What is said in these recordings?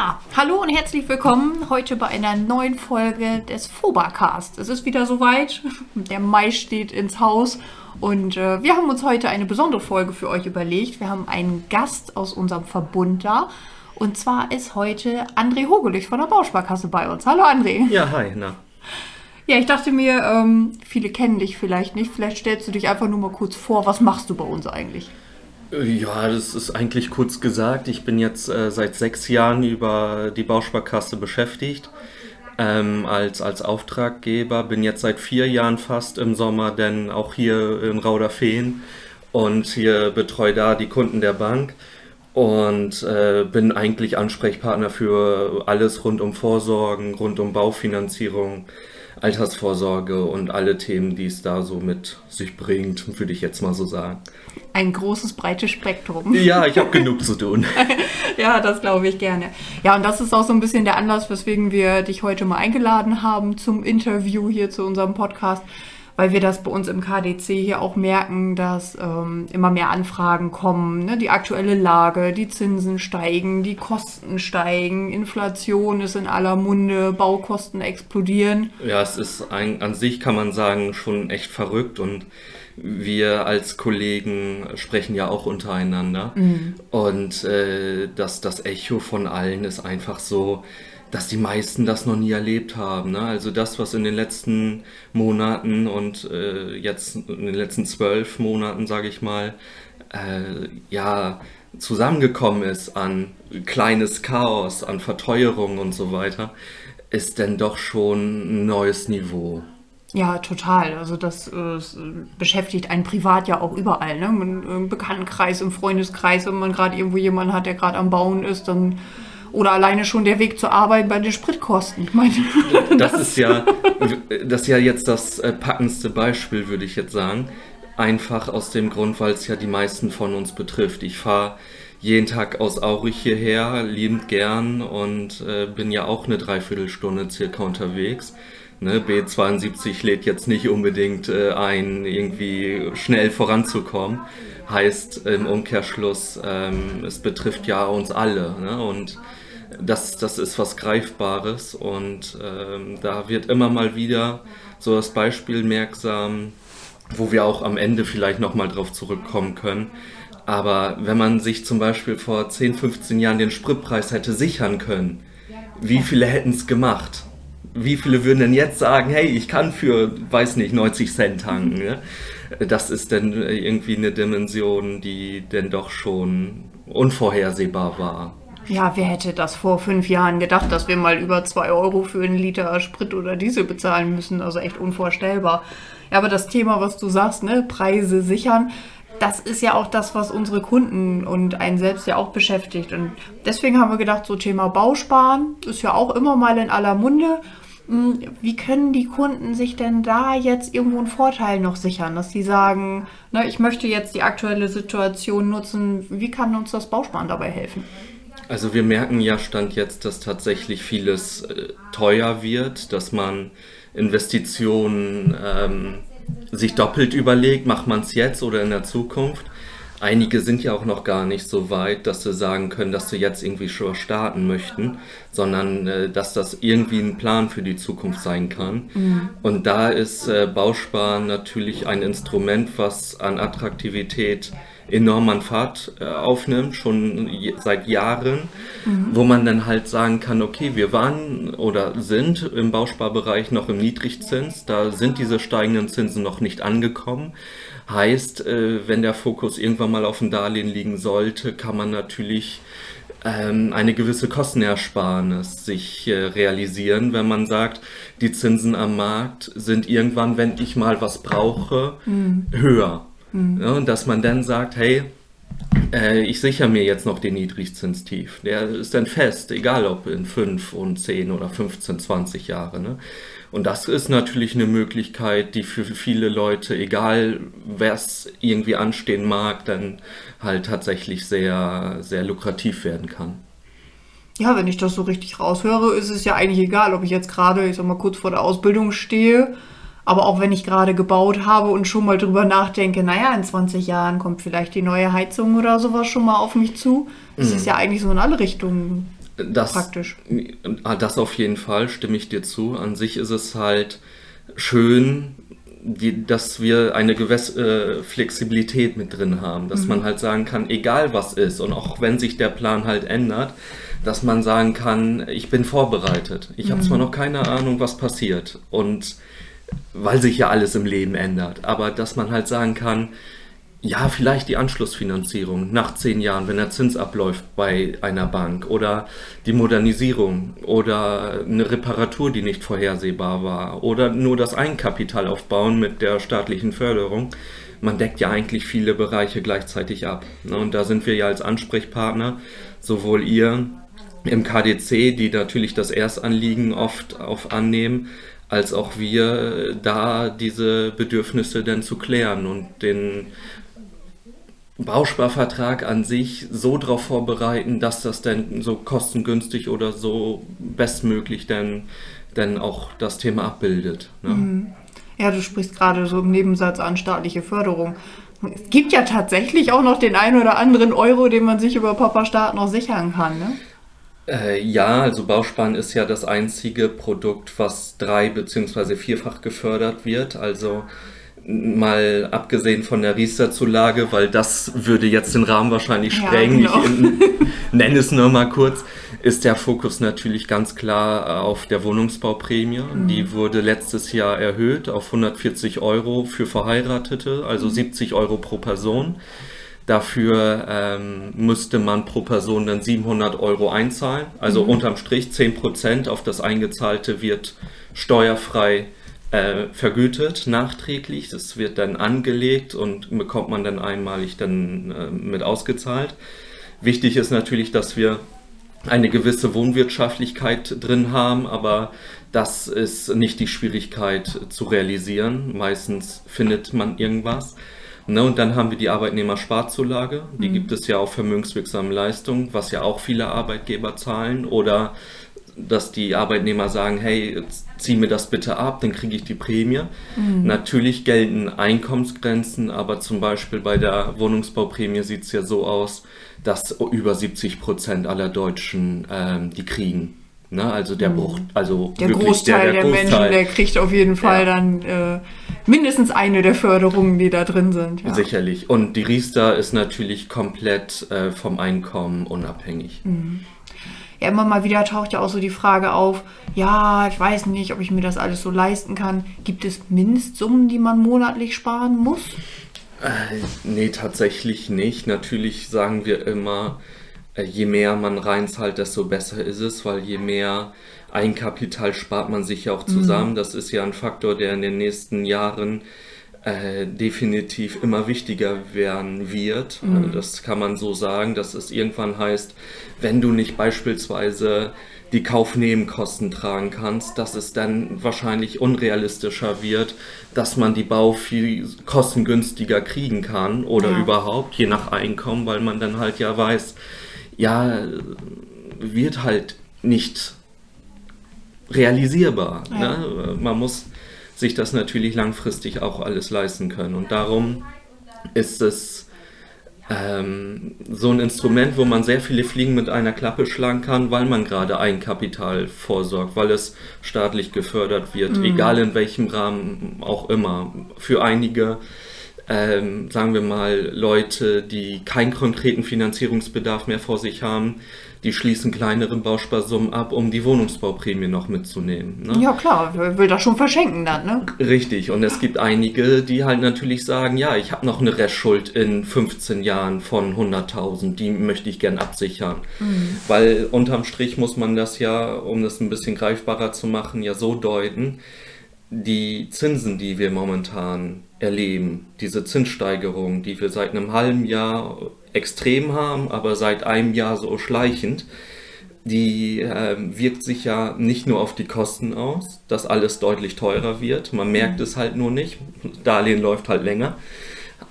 Ja, hallo und herzlich willkommen heute bei einer neuen Folge des Fobacast. Es ist wieder soweit, der Mai steht ins Haus und äh, wir haben uns heute eine besondere Folge für euch überlegt. Wir haben einen Gast aus unserem Verbund da und zwar ist heute André Hogelich von der Bausparkasse bei uns. Hallo André. Ja, hi, na. Ja, ich dachte mir, ähm, viele kennen dich vielleicht nicht. Vielleicht stellst du dich einfach nur mal kurz vor. Was machst du bei uns eigentlich? Ja, das ist eigentlich kurz gesagt. Ich bin jetzt äh, seit sechs Jahren über die Bausparkasse beschäftigt ähm, als, als Auftraggeber. Bin jetzt seit vier Jahren fast im Sommer denn auch hier in Rauderfehn und hier betreue da die Kunden der Bank und äh, bin eigentlich Ansprechpartner für alles rund um Vorsorgen, rund um Baufinanzierung. Altersvorsorge und alle Themen, die es da so mit sich bringt, würde ich jetzt mal so sagen. Ein großes, breites Spektrum. Ja, ich habe genug zu tun. ja, das glaube ich gerne. Ja, und das ist auch so ein bisschen der Anlass, weswegen wir dich heute mal eingeladen haben zum Interview hier zu unserem Podcast weil wir das bei uns im KDC hier auch merken, dass ähm, immer mehr Anfragen kommen. Ne? Die aktuelle Lage, die Zinsen steigen, die Kosten steigen, Inflation ist in aller Munde, Baukosten explodieren. Ja, es ist ein, an sich, kann man sagen, schon echt verrückt und wir als Kollegen sprechen ja auch untereinander. Mhm. Und äh, das, das Echo von allen ist einfach so, dass die meisten das noch nie erlebt haben. Ne? Also das, was in den letzten Monaten und äh, jetzt in den letzten zwölf Monaten, sage ich mal, äh, ja, zusammengekommen ist an kleines Chaos, an Verteuerung und so weiter, ist denn doch schon ein neues Niveau. Ja, total. Also das äh, beschäftigt einen privat ja auch überall. Ne? Im Bekanntenkreis, im Freundeskreis, wenn man gerade irgendwo jemanden hat, der gerade am Bauen ist, dann oder alleine schon der Weg zur Arbeit bei den Spritkosten. Ich meine, das, das ist ja, das ist ja jetzt das äh, packendste Beispiel, würde ich jetzt sagen. Einfach aus dem Grund, weil es ja die meisten von uns betrifft. Ich fahre jeden Tag aus Aurich hierher, liebend gern und äh, bin ja auch eine Dreiviertelstunde circa unterwegs. Ne, B72 lädt jetzt nicht unbedingt äh, ein, irgendwie schnell voranzukommen. Heißt im Umkehrschluss, ähm, es betrifft ja uns alle. Ne? Und das, das ist was Greifbares und ähm, da wird immer mal wieder so das Beispiel merksam, wo wir auch am Ende vielleicht nochmal drauf zurückkommen können. Aber wenn man sich zum Beispiel vor 10, 15 Jahren den Spritpreis hätte sichern können, wie viele hätten es gemacht? Wie viele würden denn jetzt sagen, hey, ich kann für, weiß nicht, 90 Cent tanken? Ne? Das ist dann irgendwie eine Dimension, die denn doch schon unvorhersehbar war. Ja, wer hätte das vor fünf Jahren gedacht, dass wir mal über zwei Euro für einen Liter Sprit oder Diesel bezahlen müssen? Also echt unvorstellbar. Ja, aber das Thema, was du sagst, ne, Preise sichern, das ist ja auch das, was unsere Kunden und einen selbst ja auch beschäftigt. Und deswegen haben wir gedacht, so Thema Bausparen ist ja auch immer mal in aller Munde. Hm, wie können die Kunden sich denn da jetzt irgendwo einen Vorteil noch sichern, dass sie sagen, ne, ich möchte jetzt die aktuelle Situation nutzen, wie kann uns das Bausparen dabei helfen? Also wir merken ja Stand jetzt, dass tatsächlich vieles äh, teuer wird, dass man Investitionen ähm, sich doppelt überlegt, macht man es jetzt oder in der Zukunft. Einige sind ja auch noch gar nicht so weit, dass sie sagen können, dass sie jetzt irgendwie schon starten möchten, sondern äh, dass das irgendwie ein Plan für die Zukunft sein kann. Mhm. Und da ist äh, Bausparen natürlich ein Instrument, was an Attraktivität enorm an Fahrt äh, aufnimmt, schon seit Jahren, mhm. wo man dann halt sagen kann, okay, wir waren oder sind im Bausparbereich noch im Niedrigzins, da sind diese steigenden Zinsen noch nicht angekommen. Heißt, äh, wenn der Fokus irgendwann mal auf dem Darlehen liegen sollte, kann man natürlich ähm, eine gewisse Kostenersparnis sich äh, realisieren, wenn man sagt, die Zinsen am Markt sind irgendwann, wenn ich mal was brauche, mhm. höher. Mhm. Ja, und dass man dann sagt, hey, äh, ich sichere mir jetzt noch den Niedrigzinstief. Der ist dann fest, egal ob in 5 und 10 oder 15, 20 Jahre. Ne? Und das ist natürlich eine Möglichkeit, die für viele Leute, egal wer es irgendwie anstehen mag, dann halt tatsächlich sehr, sehr lukrativ werden kann. Ja, wenn ich das so richtig raushöre, ist es ja eigentlich egal, ob ich jetzt gerade, ich sag mal, kurz vor der Ausbildung stehe aber auch wenn ich gerade gebaut habe und schon mal drüber nachdenke, naja, in 20 Jahren kommt vielleicht die neue Heizung oder sowas schon mal auf mich zu, das mhm. ist ja eigentlich so in alle Richtungen das, praktisch. Ah, das auf jeden Fall, stimme ich dir zu. An sich ist es halt schön, die, dass wir eine gewisse äh, Flexibilität mit drin haben, dass mhm. man halt sagen kann, egal was ist und auch wenn sich der Plan halt ändert, dass man sagen kann, ich bin vorbereitet. Ich mhm. habe zwar noch keine Ahnung, was passiert und weil sich ja alles im Leben ändert, aber dass man halt sagen kann, ja, vielleicht die Anschlussfinanzierung nach zehn Jahren, wenn der Zins abläuft bei einer Bank oder die Modernisierung oder eine Reparatur, die nicht vorhersehbar war oder nur das Eigenkapital aufbauen mit der staatlichen Förderung. Man deckt ja eigentlich viele Bereiche gleichzeitig ab. Ne? Und da sind wir ja als Ansprechpartner, sowohl ihr im KDC, die natürlich das Erstanliegen oft auf annehmen, als auch wir da diese Bedürfnisse dann zu klären und den Bausparvertrag an sich so darauf vorbereiten, dass das dann so kostengünstig oder so bestmöglich dann, dann auch das Thema abbildet. Ne? Mhm. Ja, du sprichst gerade so im Nebensatz an staatliche Förderung. Es gibt ja tatsächlich auch noch den einen oder anderen Euro, den man sich über Papa Staat noch sichern kann, ne? Äh, ja, also Bausparen ist ja das einzige Produkt, was drei- bzw. vierfach gefördert wird. Also mal abgesehen von der Riester-Zulage, weil das würde jetzt den Rahmen wahrscheinlich sprengen. Ja, genau. Ich nenne es nur mal kurz, ist der Fokus natürlich ganz klar auf der Wohnungsbauprämie. Mhm. Die wurde letztes Jahr erhöht auf 140 Euro für Verheiratete, also mhm. 70 Euro pro Person. Dafür ähm, müsste man pro Person dann 700 Euro einzahlen. Also mhm. unterm Strich 10 Prozent auf das Eingezahlte wird steuerfrei äh, vergütet nachträglich. Das wird dann angelegt und bekommt man dann einmalig dann äh, mit ausgezahlt. Wichtig ist natürlich, dass wir eine gewisse Wohnwirtschaftlichkeit drin haben, aber das ist nicht die Schwierigkeit zu realisieren. Meistens findet man irgendwas. Ne, und dann haben wir die Arbeitnehmersparzulage. Die mhm. gibt es ja auf vermögenswirksame Leistungen, was ja auch viele Arbeitgeber zahlen. Oder dass die Arbeitnehmer sagen, hey, zieh mir das bitte ab, dann kriege ich die Prämie. Mhm. Natürlich gelten Einkommensgrenzen, aber zum Beispiel bei der Wohnungsbauprämie sieht es ja so aus, dass über 70 Prozent aller Deutschen ähm, die kriegen. Ne? Also der mhm. Bruch, also der Großteil der, der, der Großteil. Menschen, der kriegt auf jeden Fall ja. dann äh, mindestens eine der Förderungen, die da drin sind. Ja. Sicherlich. Und die Riester ist natürlich komplett äh, vom Einkommen unabhängig. Mhm ja, immer mal wieder taucht ja auch so die Frage auf, ja, ich weiß nicht, ob ich mir das alles so leisten kann. Gibt es Mindestsummen, die man monatlich sparen muss? Äh, nee, tatsächlich nicht. Natürlich sagen wir immer, äh, je mehr man reinzahlt, desto besser ist es, weil je mehr Eigenkapital spart man sich ja auch zusammen. Mhm. Das ist ja ein Faktor, der in den nächsten Jahren äh, definitiv immer wichtiger werden wird. Mhm. Also das kann man so sagen, dass es irgendwann heißt, wenn du nicht beispielsweise die Kaufnebenkosten tragen kannst, dass es dann wahrscheinlich unrealistischer wird, dass man die Bau viel kostengünstiger kriegen kann oder ja. überhaupt, je nach Einkommen, weil man dann halt ja weiß, ja, wird halt nicht realisierbar. Ja. Ne? Man muss sich das natürlich langfristig auch alles leisten können. Und darum ist es ähm, so ein Instrument, wo man sehr viele Fliegen mit einer Klappe schlagen kann, weil man gerade Eigenkapital vorsorgt, weil es staatlich gefördert wird, mhm. egal in welchem Rahmen auch immer. Für einige ähm, sagen wir mal, Leute, die keinen konkreten Finanzierungsbedarf mehr vor sich haben, die schließen kleinere Bausparsummen ab, um die Wohnungsbauprämie noch mitzunehmen. Ne? Ja klar, will das schon verschenken dann, ne? Richtig, und es gibt einige, die halt natürlich sagen, ja, ich habe noch eine Restschuld in 15 Jahren von 100.000, die möchte ich gern absichern. Mhm. Weil unterm Strich muss man das ja, um das ein bisschen greifbarer zu machen, ja so deuten, die Zinsen, die wir momentan erleben, diese Zinssteigerung, die wir seit einem halben Jahr extrem haben, aber seit einem Jahr so schleichend, die äh, wirkt sich ja nicht nur auf die Kosten aus, dass alles deutlich teurer wird. Man merkt mhm. es halt nur nicht. Darlehen läuft halt länger.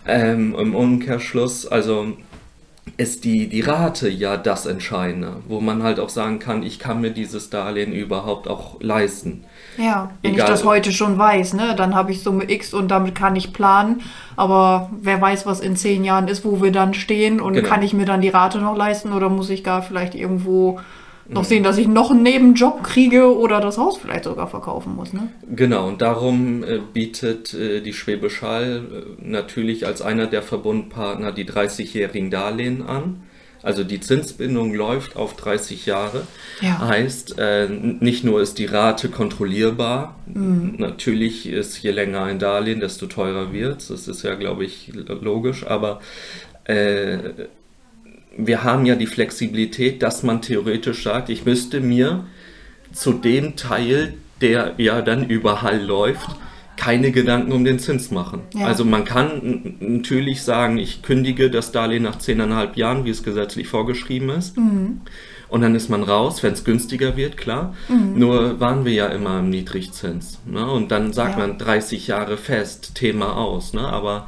Ähm, Im Umkehrschluss, also ist die, die Rate ja das Entscheidende, wo man halt auch sagen kann, ich kann mir dieses Darlehen überhaupt auch leisten. Ja, wenn Egal. ich das heute schon weiß, ne, dann habe ich Summe X und damit kann ich planen. Aber wer weiß, was in zehn Jahren ist, wo wir dann stehen und genau. kann ich mir dann die Rate noch leisten oder muss ich gar vielleicht irgendwo noch sehen, dass ich noch einen Nebenjob kriege oder das Haus vielleicht sogar verkaufen muss. Ne? Genau, und darum äh, bietet äh, die Schwäbisch Hall äh, natürlich als einer der Verbundpartner die 30-jährigen Darlehen an. Also die Zinsbindung läuft auf 30 Jahre. Ja. Heißt, äh, nicht nur ist die Rate kontrollierbar, natürlich ist je länger ein Darlehen, desto teurer wird Das ist ja, glaube ich, logisch, aber äh, wir haben ja die Flexibilität, dass man theoretisch sagt, ich müsste mir zu dem Teil, der ja dann über Hall läuft, keine Gedanken um den Zins machen. Ja. Also man kann natürlich sagen, ich kündige das Darlehen nach 10,5 Jahren, wie es gesetzlich vorgeschrieben ist. Und dann ist man raus, wenn es günstiger wird, klar. Nur waren wir ja immer im Niedrigzins. Ne? Und dann sagt Ja. man 30 Jahre fest, Thema aus. Ne? Aber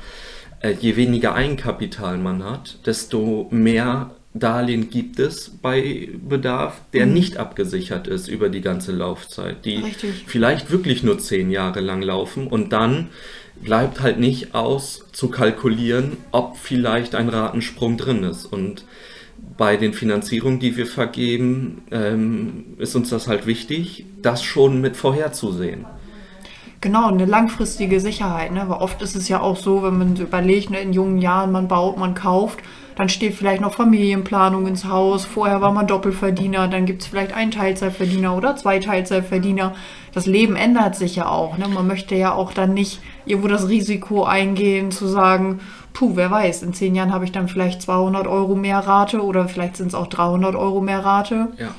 je weniger Eigenkapital man hat, desto mehr Darlehen gibt es bei Bedarf, der nicht abgesichert ist über die ganze Laufzeit, die Richtig. vielleicht wirklich nur zehn Jahre lang laufen und dann bleibt halt nicht aus zu kalkulieren, ob vielleicht ein Ratensprung drin ist. Und bei den Finanzierungen, die wir vergeben, ähm, ist uns das halt wichtig, das schon mit vorherzusehen. Genau, eine langfristige Sicherheit. Ne? Weil oft ist es ja auch so, wenn man überlegt, ne, in jungen Jahren, man baut, man kauft, dann steht vielleicht noch Familienplanung ins Haus. Vorher war man Doppelverdiener, dann gibt es vielleicht einen Teilzeitverdiener oder zwei Teilzeitverdiener. Das Leben ändert sich ja auch. Ne? Man möchte ja auch dann nicht irgendwo das Risiko eingehen, zu sagen, puh, wer weiß, in zehn Jahren habe ich dann vielleicht 200 Euro mehr Rate oder vielleicht sind es auch 300 Euro mehr Rate Ja.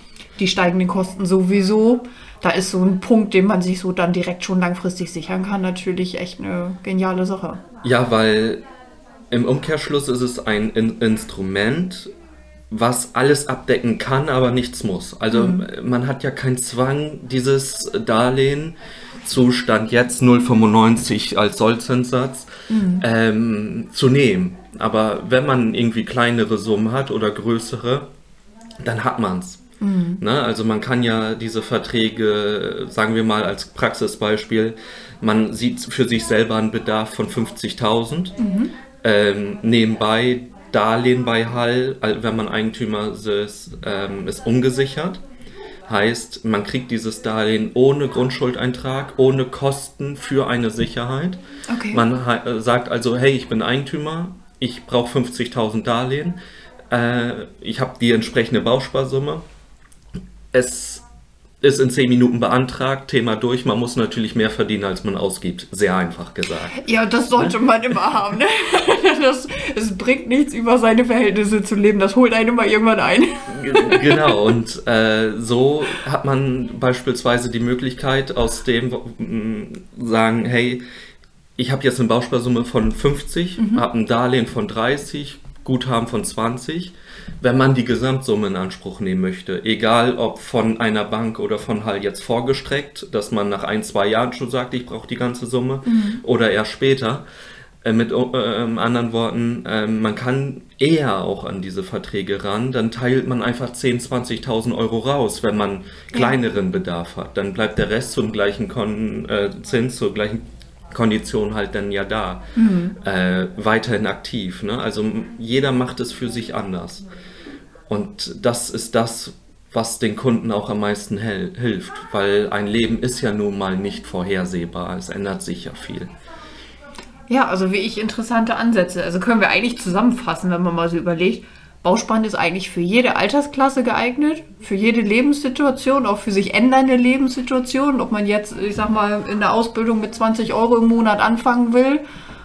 Die steigenden Kosten sowieso. Da ist so ein Punkt, den man sich so dann direkt schon langfristig sichern kann, natürlich echt eine geniale Sache. Ja, weil im Umkehrschluss ist es ein In Instrument, was alles abdecken kann, aber nichts muss. Also man hat ja keinen Zwang, dieses Darlehen Zustand jetzt 0,95 als Sollzinssatz ähm, zu nehmen. Aber wenn man irgendwie kleinere Summen hat oder größere, dann hat man's. Ne? Also man kann ja diese Verträge, sagen wir mal als Praxisbeispiel, man sieht für sich selber einen Bedarf von 50.000. Ähm, nebenbei Darlehen bei Hall, al- wenn man Eigentümer ist, ähm, ist ungesichert. Heißt, man kriegt dieses Darlehen ohne Grundschuldeintrag, ohne Kosten für eine Sicherheit. Okay. Man äh, sagt also, hey, ich bin Eigentümer, ich brauche 50.000 Darlehen, äh, ich habe die entsprechende Bausparsumme. Es ist in 10 Minuten beantragt, Thema durch. Man muss natürlich mehr verdienen, als man ausgibt. Sehr einfach gesagt. Ja, das sollte man immer haben. Ne? Das, es bringt nichts, über seine Verhältnisse zu leben. Das holt einen immer irgendwann ein. Genau, und äh, so hat man beispielsweise die Möglichkeit, aus dem mh, sagen, hey, ich habe jetzt eine Bausparsumme von 50, habe ein Darlehen von 30, Guthaben von 20. Wenn man die Gesamtsumme in Anspruch nehmen möchte, egal ob von einer Bank oder von Hall jetzt vorgestreckt, dass man nach ein, zwei Jahren schon sagt, ich brauche die ganze Summe, oder erst später, äh, Mit äh, anderen Worten, äh, man kann eher auch an diese Verträge ran, dann teilt man einfach 10.000, 20.000 Euro raus, wenn man kleineren Bedarf hat. Dann bleibt der Rest zum gleichen Kon äh, Zins, zur gleichen Kondition halt dann ja da, äh, weiterhin aktiv. Ne? Also jeder macht es für sich anders. Und das ist das, was den Kunden auch am meisten hilft, weil ein Leben ist ja nun mal nicht vorhersehbar, es ändert sich ja viel. Ja, also wie ich interessante Ansätze. Also können wir eigentlich zusammenfassen, wenn man mal so überlegt. Bauspann ist eigentlich für jede Altersklasse geeignet, für jede Lebenssituation, auch für sich ändernde Lebenssituationen. Ob man jetzt, ich sag mal, in der Ausbildung mit 20 Euro im Monat anfangen will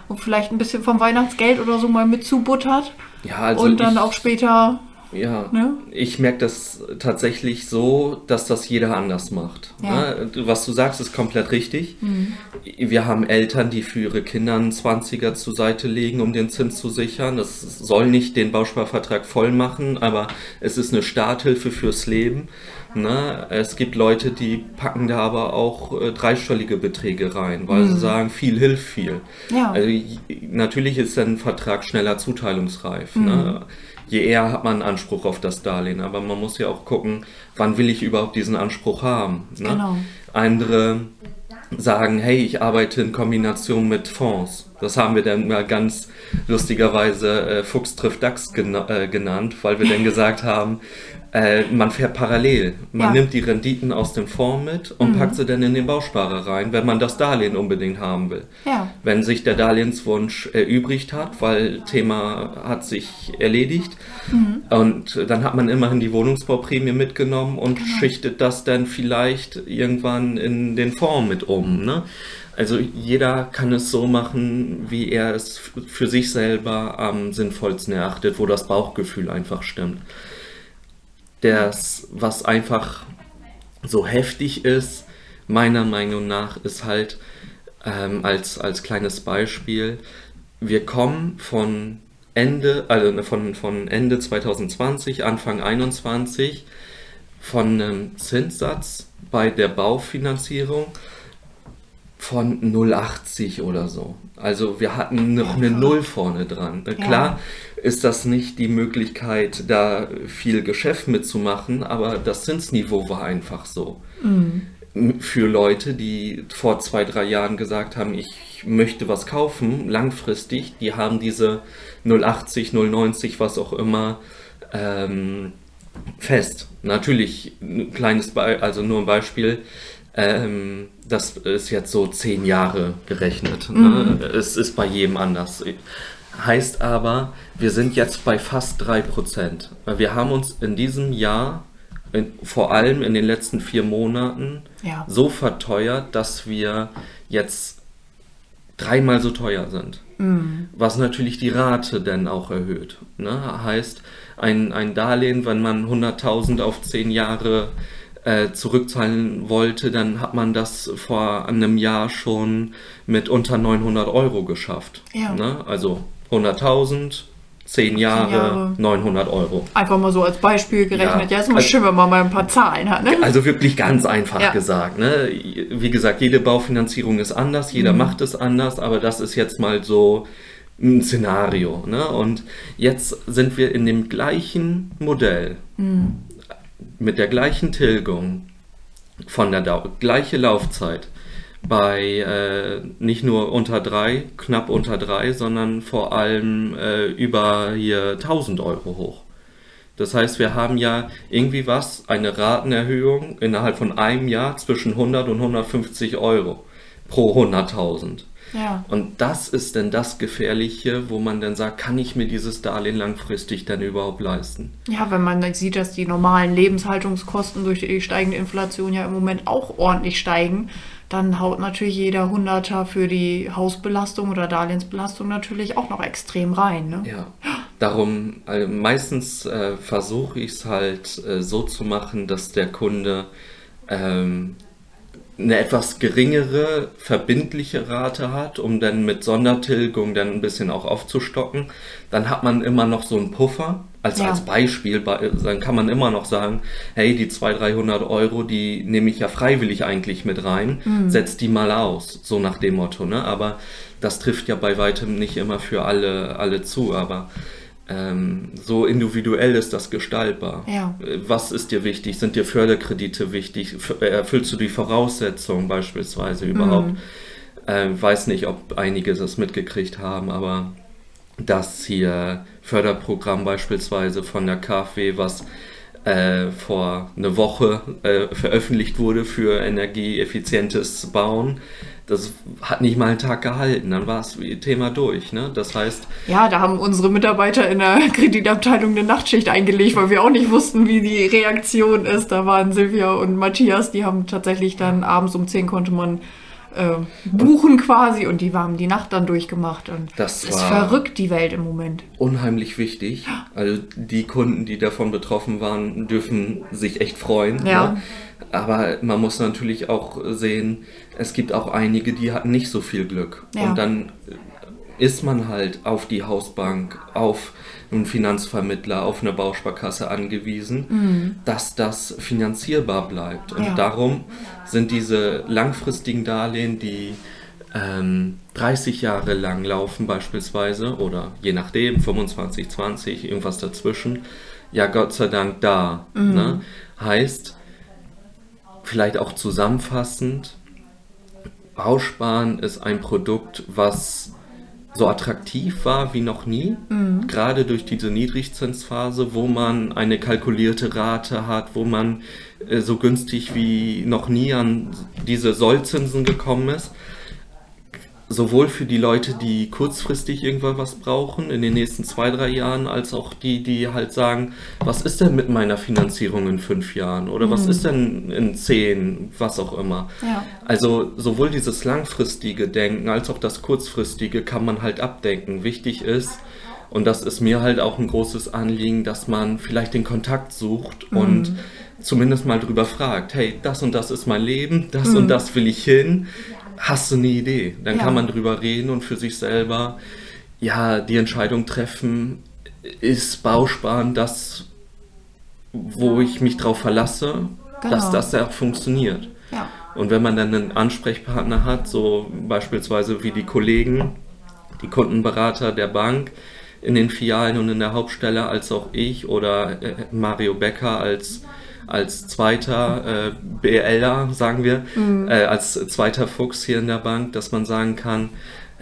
und vielleicht ein bisschen vom Weihnachtsgeld oder so mal mit zubuttert. Ja, also und dann auch später, Ja, Ne? ich merke das tatsächlich so, dass das jeder anders macht. Ja. Mhm. Ne? Was du sagst, ist komplett richtig. Wir haben Eltern, die für ihre Kinder einen 20er zur Seite legen, um den Zins zu sichern. Das soll nicht den Bausparvertrag voll machen, aber es ist eine Starthilfe fürs Leben. Ne? Es gibt Leute, die packen da aber auch äh, dreistellige Beträge rein, weil sie sagen, viel hilft viel. Mhm. Ja. Also, natürlich ist ein Vertrag schneller zuteilungsreif. Mhm. Ne? Je eher hat man einen Anspruch auf das Darlehen, aber man muss ja auch gucken, wann will ich überhaupt diesen Anspruch haben. Ne? Genau. Andere sagen, hey, ich arbeite in Kombination mit Fonds. Das haben wir dann mal ganz lustigerweise äh, Fuchs trifft DAX gena äh, genannt, weil wir dann gesagt haben, Äh, man fährt parallel. Man Ja. nimmt die Renditen aus dem Fonds mit und packt sie dann in den Bausparer rein, wenn man das Darlehen unbedingt haben will. Ja. Wenn sich der Darlehenswunsch erübrigt hat, weil Thema hat sich erledigt, und dann hat man immerhin die Wohnungsbauprämie mitgenommen und schichtet das dann vielleicht irgendwann in den Fonds mit um. Ne? Also jeder kann es so machen, wie er es für sich selber am sinnvollsten erachtet, wo das Bauchgefühl einfach stimmt. Das, was einfach so heftig ist, meiner Meinung nach, ist halt ähm, als, als kleines Beispiel, wir kommen von Ende, also von, von Ende 2020, Anfang 21 von einem Zinssatz bei der Baufinanzierung von 0,80 oder so. Also wir hatten noch eine Null vorne dran. Klar ist das nicht die Möglichkeit, da viel Geschäft mitzumachen, aber das Zinsniveau war einfach so. Für Leute, die vor zwei, drei Jahren gesagt haben, ich möchte was kaufen, langfristig, die haben diese 0,80, 0,90, was auch immer, ähm, fest. Natürlich ein kleines Be also nur ein Beispiel. Ähm, das ist jetzt so zehn Jahre gerechnet. Ne? Es ist bei jedem anders. Heißt aber, wir sind jetzt bei fast 3%. Wir haben uns in diesem Jahr, in, vor allem in den letzten vier Monaten, Ja. so verteuert, dass wir jetzt dreimal so teuer sind. Was natürlich die Rate dann auch erhöht. Ne? Heißt, ein, ein Darlehen, wenn man 100.000 auf 10 Jahre äh, zurückzahlen wollte, dann hat man das vor einem Jahr schon mit unter 900 Euro geschafft. Ja. Ne? Also 100.000, 10 Jahre, Jahre. 900 Euro. Einfach mal so als Beispiel gerechnet. Ja. Ja, ist immer Also- schön, wenn man mal ein paar Zahlen hat, ne? Also wirklich ganz einfach Ja. gesagt. Ne? Wie gesagt, jede Baufinanzierung ist anders, jeder Mhm. macht es anders, aber das ist jetzt mal so ein Szenario. Ne? Und jetzt sind wir in dem gleichen Modell, Mhm. mit der gleichen Tilgung, von der Dau gleiche Laufzeit, bei äh, nicht nur unter drei, knapp unter drei, sondern vor allem äh, über hier 1000 Euro hoch. Das heißt, wir haben ja irgendwie was, eine Ratenerhöhung innerhalb von einem Jahr zwischen 100 und 150 Euro pro 100.000. Ja. Und das ist denn das Gefährliche, wo man dann sagt, kann ich mir dieses Darlehen langfristig denn überhaupt leisten? Ja, wenn man dann sieht, dass die normalen Lebenshaltungskosten durch die steigende Inflation ja im Moment auch ordentlich steigen, dann haut natürlich jeder Hunderter für die Hausbelastung oder Darlehensbelastung natürlich auch noch extrem rein. Ne? Ja, darum, also meistens äh, versuche ich es halt äh, so zu machen, dass der Kunde ähm, eine etwas geringere verbindliche Rate hat, um dann mit Sondertilgung dann ein bisschen auch aufzustocken. Dann hat man immer noch so einen Puffer. Als, Ja. als Beispiel, bei- dann kann man immer noch sagen, hey, die 200, 300 Euro, die nehme ich ja freiwillig eigentlich mit rein, setz die mal aus, so nach dem Motto. Ne? Aber das trifft ja bei weitem nicht immer für alle, alle zu, aber ähm, so individuell ist das gestaltbar. Ja. Äh, Was ist dir wichtig? Sind dir Förderkredite wichtig? Äh, Erfüllst du die Voraussetzungen beispielsweise überhaupt? Ähm, weiß nicht, ob einige das mitgekriegt haben, aber das hier Förderprogramm beispielsweise von der KfW, was äh, vor einer Woche äh, veröffentlicht wurde für energieeffizientes Bauen, das hat nicht mal einen Tag gehalten, dann war das Thema durch. Ne? Das heißt, Ja, da haben unsere Mitarbeiter in der Kreditabteilung eine Nachtschicht eingelegt, weil wir auch nicht wussten, wie die Reaktion ist. Da waren Silvia und Matthias, die haben tatsächlich dann abends um 10 konnte man äh, buchen quasi und die haben die Nacht dann durchgemacht. Und Das ist verrückt, die Welt im Moment. unheimlich wichtig. Also die Kunden, die davon betroffen waren, dürfen sich echt freuen. Ja. Ne? Aber man muss natürlich auch sehen, es gibt auch einige, die hatten nicht so viel Glück. Ja. Und dann ist man halt auf die Hausbank, auf einen Finanzvermittler, auf eine Bausparkasse angewiesen, dass das finanzierbar bleibt. Und Ja. darum sind diese langfristigen Darlehen, die ähm, 30 Jahre lang laufen beispielsweise oder je nachdem 25, 20, irgendwas dazwischen, ja Gott sei Dank da. Ne? Heißt, vielleicht auch zusammenfassend, Bausparen ist ein Produkt, was so attraktiv war wie noch nie, mhm. gerade durch diese Niedrigzinsphase, wo man eine kalkulierte Rate hat, wo man äh, so günstig wie noch nie an diese Sollzinsen gekommen ist sowohl für die Leute, die kurzfristig irgendwann was brauchen in den nächsten zwei, drei Jahren, als auch die, die halt sagen, was ist denn mit meiner Finanzierung in fünf Jahren oder mhm. was ist denn in zehn, was auch immer. Ja. Also sowohl dieses langfristige Denken als auch das kurzfristige kann man halt abdenken. Wichtig ist, und das ist mir halt auch ein großes Anliegen, dass man vielleicht den Kontakt sucht mhm. und zumindest mal drüber fragt, hey, das und das ist mein Leben, das mhm. und das will ich hin hast du eine Idee. Dann ja. kann man drüber reden und für sich selber ja die Entscheidung treffen, ist Bausparen das, wo ich mich drauf verlasse, genau. dass das auch funktioniert. Ja. Und wenn man dann einen Ansprechpartner hat, so beispielsweise wie die Kollegen, die Kundenberater der Bank in den Filialen und in der Hauptstelle, als auch ich oder äh, Mario Becker als als zweiter äh, BLer, sagen wir, mhm. äh, als zweiter Fuchs hier in der Bank, dass man sagen kann,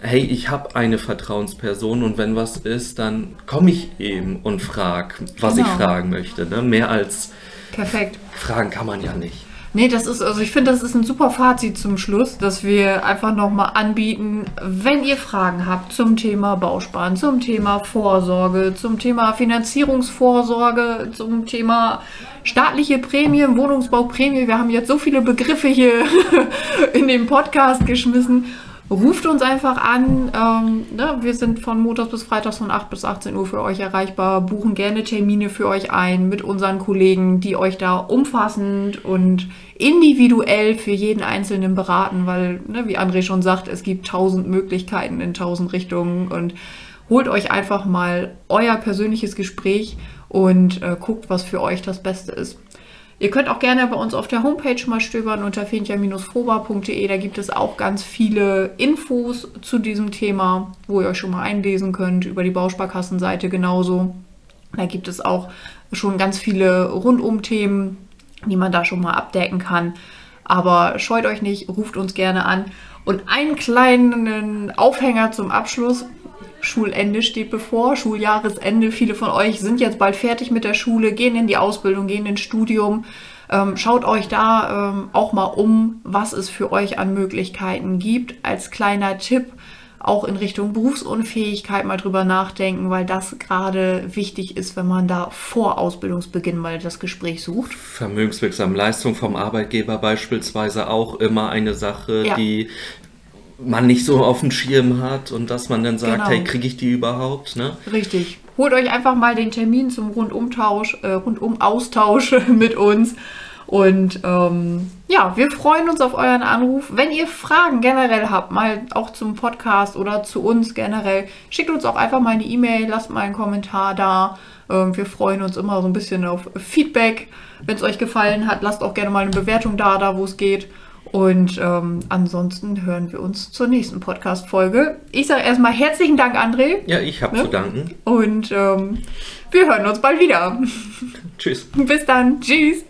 hey, ich habe eine Vertrauensperson und wenn was ist, dann komme ich eben und frage, was genau. ich fragen möchte. Ne? Mehr als Perfekt. Fragen kann man ja nicht. Nee, das ist, also ich finde, das ist ein super Fazit zum Schluss, dass wir einfach nochmal anbieten, wenn ihr Fragen habt zum Thema Bausparen, zum Thema Vorsorge, zum Thema Finanzierungsvorsorge, zum Thema staatliche Prämien, Wohnungsbauprämie. Wir haben jetzt so viele Begriffe hier in den Podcast geschmissen. Ruft uns einfach an. Ähm, ne? Wir sind von Montags bis Freitags von 8 bis 18 Uhr für euch erreichbar. Buchen gerne Termine für euch ein mit unseren Kollegen, die euch da umfassend und individuell für jeden Einzelnen beraten, weil, ne, wie André schon sagt, es gibt tausend Möglichkeiten in tausend Richtungen und holt euch einfach mal euer persönliches Gespräch und äh, guckt, was für euch das Beste ist. Ihr könnt auch gerne bei uns auf der Homepage mal stöbern unter finja-foba.de. Da gibt es auch ganz viele Infos zu diesem Thema, wo ihr euch schon mal einlesen könnt, über die Bausparkassenseite genauso. Da gibt es auch schon ganz viele Rundum-Themen, die man da schon mal abdecken kann. Aber scheut euch nicht, ruft uns gerne an. Und einen kleinen Aufhänger zum Abschluss. Schulende steht bevor, Schuljahresende. Viele von euch sind jetzt bald fertig mit der Schule, gehen in die Ausbildung, gehen ins Studium. Ähm, schaut euch da ähm, auch mal um, was es für euch an Möglichkeiten gibt. Als kleiner Tipp auch in Richtung Berufsunfähigkeit mal drüber nachdenken, weil das gerade wichtig ist, wenn man da vor Ausbildungsbeginn mal das Gespräch sucht. Vermögenswirksame Leistung vom Arbeitgeber beispielsweise auch immer eine Sache, ja. die man nicht so auf dem Schirm hat und dass man dann sagt, genau. hey, kriege ich die überhaupt? Ne? Richtig. Holt euch einfach mal den Termin zum Rundumtausch, äh, Rundumaustausch mit uns. Und ähm, ja, wir freuen uns auf euren Anruf. Wenn ihr Fragen generell habt, mal auch zum Podcast oder zu uns generell, schickt uns auch einfach mal eine E-Mail, lasst mal einen Kommentar da. Ähm, wir freuen uns immer so ein bisschen auf Feedback. Wenn es euch gefallen hat, lasst auch gerne mal eine Bewertung da, da wo es geht. Und ähm, ansonsten hören wir uns zur nächsten Podcast-Folge. Ich sage erstmal herzlichen Dank, André. Ja, ich habe ne? zu danken. Und ähm, wir hören uns bald wieder. Tschüss. Bis dann. Tschüss.